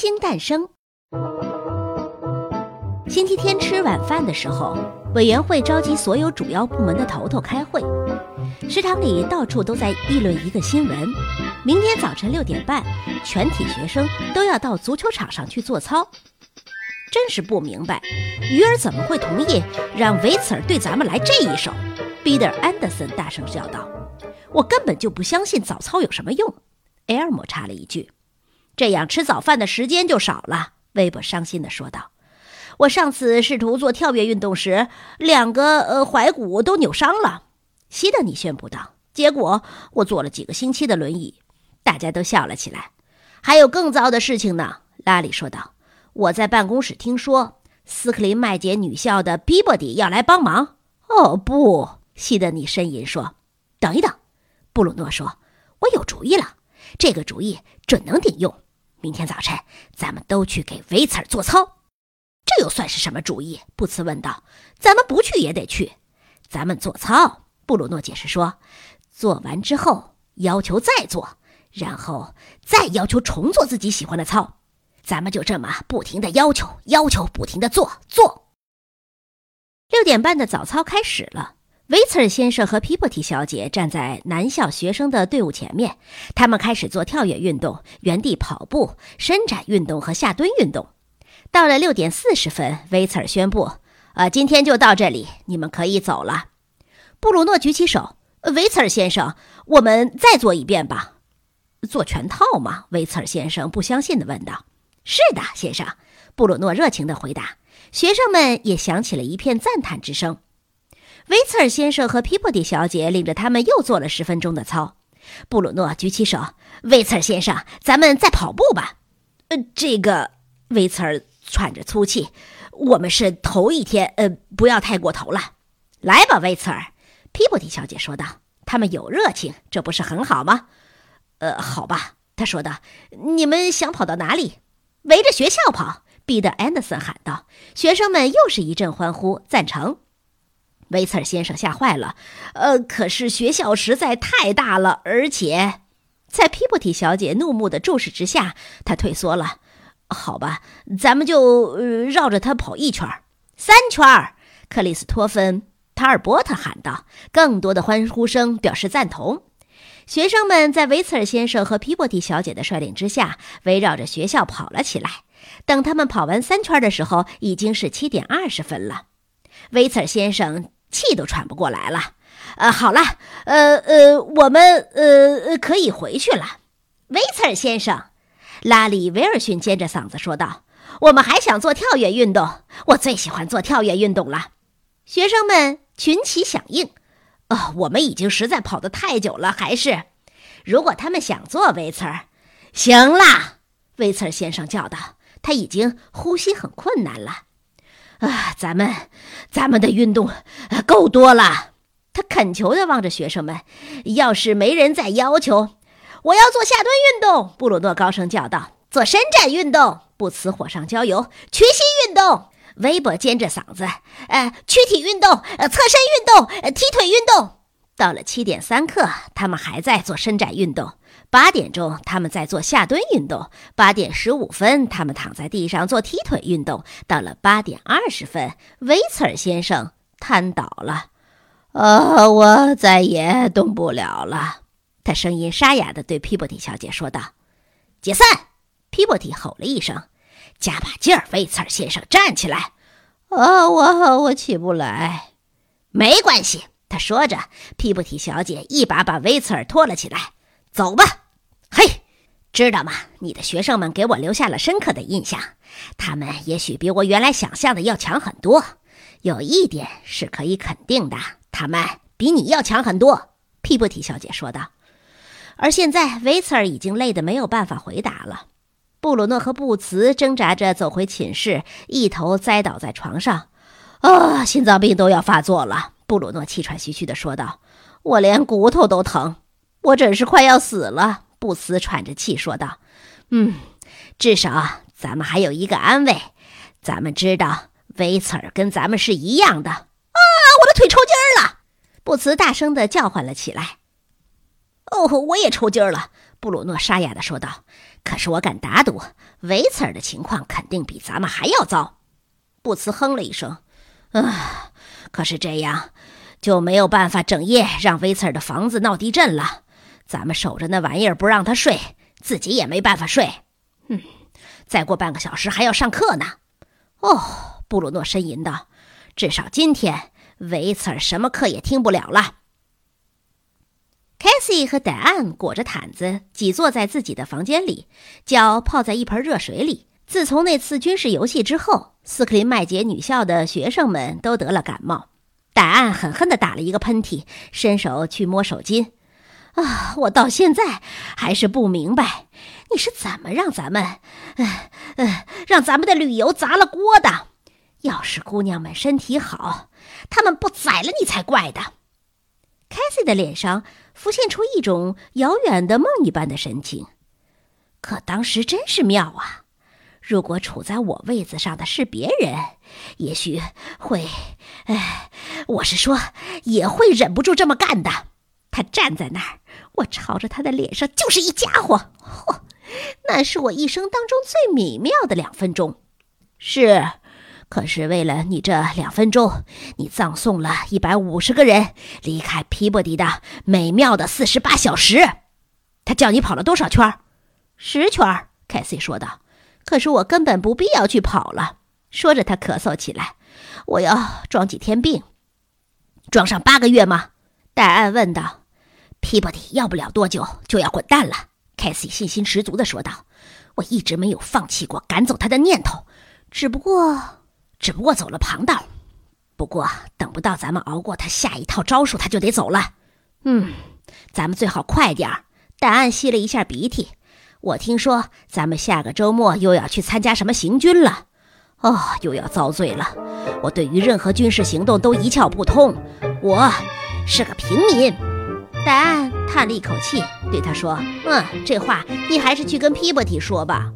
星诞生。星期天吃晚饭的时候，委员会召集所有主要部门的头头开会。食堂里到处都在议论一个新闻：明天早晨六点半，全体学生都要到足球场上去做操。真是不明白，鱼儿怎么会同意让维茨尔对咱们来这一手？彼得·安德森大声叫道：“我根本就不相信早操有什么用。”埃尔莫插了一句：“这样吃早饭的时间就少了。”威伯伤心地说道：“我上次试图做跳跃运动时，两个呃踝骨都扭伤了。”西德尼宣布道：“结果我坐了几个星期的轮椅。”大家都笑了起来。还有更糟的事情呢，拉里说道。我在办公室听说，斯克林麦杰女校的比伯迪要来帮忙。哦不，西德尼呻吟说：“等一等。”布鲁诺说：“我有主意了，这个主意准能顶用。明天早晨，咱们都去给维茨尔做操。”这又算是什么主意？布茨问道。“咱们不去也得去。咱们做操。”布鲁诺解释说：“做完之后要求再做，然后再要求重做自己喜欢的操。”咱们就这么不停的要求，要求，不停的做做。六点半的早操开始了。维茨尔先生和皮波提小姐站在男校学生的队伍前面，他们开始做跳跃运动、原地跑步、伸展运动和下蹲运动。到了六点四十分，维茨尔宣布：“呃，今天就到这里，你们可以走了。”布鲁诺举起手：“维茨尔先生，我们再做一遍吧。”“做全套吗？”维茨尔先生不相信地问道。是的，先生，布鲁诺热情地回答。学生们也响起了一片赞叹之声。威茨尔先生和皮波蒂小姐领着他们又做了十分钟的操。布鲁诺举起手：“威茨尔先生，咱们再跑步吧。”呃，这个威茨尔喘着粗气：“我们是头一天，呃，不要太过头了。”来吧，威茨尔，皮波迪小姐说道。他们有热情，这不是很好吗？呃，好吧，他说道。你们想跑到哪里？围着学校跑，彼得·安德森喊道：“学生们又是一阵欢呼，赞成。”维茨尔先生吓坏了，“呃，可是学校实在太大了，而且……”在皮波提小姐怒目的注视之下，他退缩了。“好吧，咱们就绕着它跑一圈三圈克里斯托芬·塔尔波特喊道。更多的欢呼声表示赞同。学生们在维茨尔先生和皮博蒂小姐的率领之下，围绕着学校跑了起来。等他们跑完三圈的时候，已经是七点二十分了。维茨尔先生气都喘不过来了。呃，好了，呃呃，我们呃可以回去了。维茨尔先生，拉里·威尔逊尖着嗓子说道：“我们还想做跳跃运动，我最喜欢做跳跃运动了。”学生们群起响应。哦，我们已经实在跑得太久了，还是，如果他们想做维茨尔，行啦，维茨尔先生叫道，他已经呼吸很困难了。啊，咱们，咱们的运动啊够多了。他恳求地望着学生们，要是没人再要求，我要做下蹲运动。布鲁诺高声叫道：“做伸展运动，不辞火上浇油，屈膝运动。”微博尖着嗓子，呃，躯体运动，呃，侧身运动，呃，踢腿运动。到了七点三刻，他们还在做伸展运动；八点钟，他们在做下蹲运动；八点十五分，他们躺在地上做踢腿运动。到了八点二十分，维茨尔先生瘫倒了。呃，我再也动不了了。他声音沙哑地对皮波蒂小姐说道：“解散！”皮波蒂吼了一声。加把劲儿，维茨尔先生，站起来！啊，我我起不来。没关系，他说着，皮布提小姐一把把维茨尔拖了起来。走吧，嘿，知道吗？你的学生们给我留下了深刻的印象，他们也许比我原来想象的要强很多。有一点是可以肯定的，他们比你要强很多。皮布提小姐说道。而现在，维茨尔已经累得没有办法回答了。布鲁诺和布茨挣扎着走回寝室，一头栽倒在床上。啊，心脏病都要发作了！布鲁诺气喘吁吁地说道：“我连骨头都疼，我真是快要死了。”布茨喘着气说道：“嗯，至少咱们还有一个安慰，咱们知道维茨尔跟咱们是一样的。”啊，我的腿抽筋了！布茨大声地叫唤了起来。“哦，我也抽筋了。”布鲁诺沙哑地说道。可是我敢打赌，维茨尔的情况肯定比咱们还要糟。布茨哼了一声：“啊，可是这样就没有办法整夜让维茨尔的房子闹地震了。咱们守着那玩意儿不让他睡，自己也没办法睡。嗯，再过半个小时还要上课呢。”哦，布鲁诺呻吟道：“至少今天维茨尔什么课也听不了了。”凯西和戴安裹着毯子挤坐在自己的房间里，脚泡在一盆热水里。自从那次军事游戏之后，斯克林麦杰女校的学生们都得了感冒。戴安狠狠地打了一个喷嚏，伸手去摸手巾。啊，我到现在还是不明白，你是怎么让咱们，呃呃，让咱们的旅游砸了锅的？要是姑娘们身体好，他们不宰了你才怪的。凯西的脸上浮现出一种遥远的梦一般的神情，可当时真是妙啊！如果处在我位子上的是别人，也许会……哎，我是说，也会忍不住这么干的。他站在那儿，我朝着他的脸上就是一家伙，嚯，那是我一生当中最美妙的两分钟。是。可是为了你这两分钟，你葬送了一百五十个人离开皮博迪的美妙的四十八小时。他叫你跑了多少圈？十圈。凯西说道。可是我根本不必要去跑了。说着，他咳嗽起来。我要装几天病？装上八个月吗？戴安问道。皮博迪要不了多久就要滚蛋了。凯西信心十足地说道。我一直没有放弃过赶走他的念头，只不过。只不过走了旁道，不过等不到咱们熬过他下一套招数，他就得走了。嗯，咱们最好快点儿。戴安吸了一下鼻涕。我听说咱们下个周末又要去参加什么行军了。哦，又要遭罪了。我对于任何军事行动都一窍不通。我是个平民。戴安叹了一口气，对他说：“嗯，这话你还是去跟皮博提说吧。”